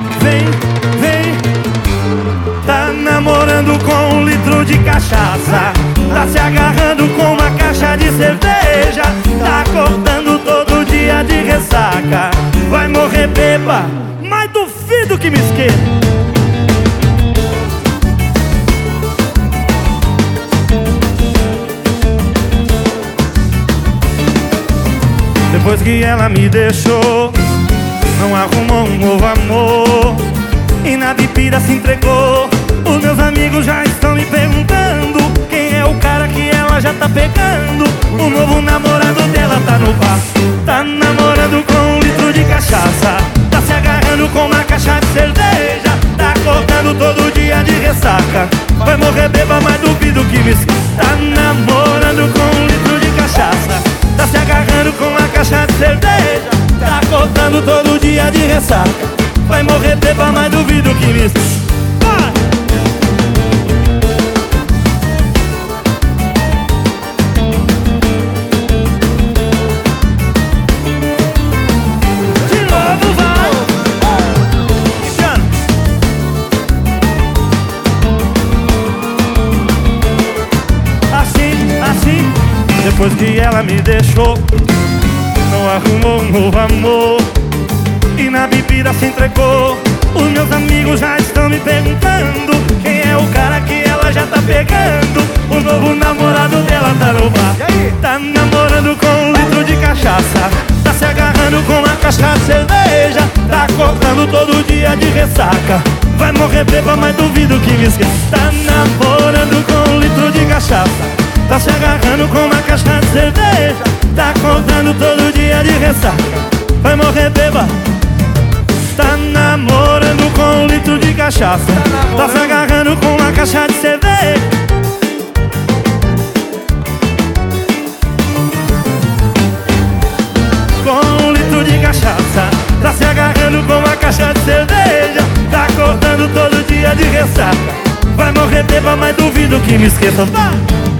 Vem, vem. Tá namorando com um litro de cachaça. Tá se agarrando com uma caixa de cerveja. Tá acordando todo dia de ressaca. Vai morrer beba, mas duvido que me esqueça. Depois que ela me deixou Não arrumou um novo amor na bebida se entregou. Os meus amigos já estão me perguntando Quem é o cara que ela já tá pegando. O novo namorado dela tá no bar Tá namorando com um litro de cachaça. Tá se agarrando com uma caixa de cerveja Tá acordando todo dia de ressaca. Vai morrer beba, mas duvido que me Tá namorando com um litro de cachaça. Tá se agarrando com uma caixa de cerveja Tá acordando todo dia de ressaca Vai morrer beba, mas duvido que me Vai! De novo vai! Assim, assim Depois que ela me deixou Não arrumou um novo amor E na bebida se entregou. Os meus amigos já estão me perguntando Quem é o cara que ela já tá pegando. O novo namorado dela tá no bar. Tá namorando com um litro de cachaça. Tá se agarrando com uma caixa de cerveja. Tá acordando todo dia de ressaca. Vai morrer beba, mas duvido que me esqueça. Tá namorando com um litro de cachaça. Tá se agarrando com uma caixa de cerveja. Tá acordando todo dia de ressaca. Vai morrer beba Tá namorando com um litro de cachaça. Tá se agarrando com uma caixa de cerveja Com um litro de cachaça. Tá se agarrando com uma caixa de cerveja. Tá acordando todo dia de ressaca. Vai morrer beba, mas duvido que me esqueça. Vai!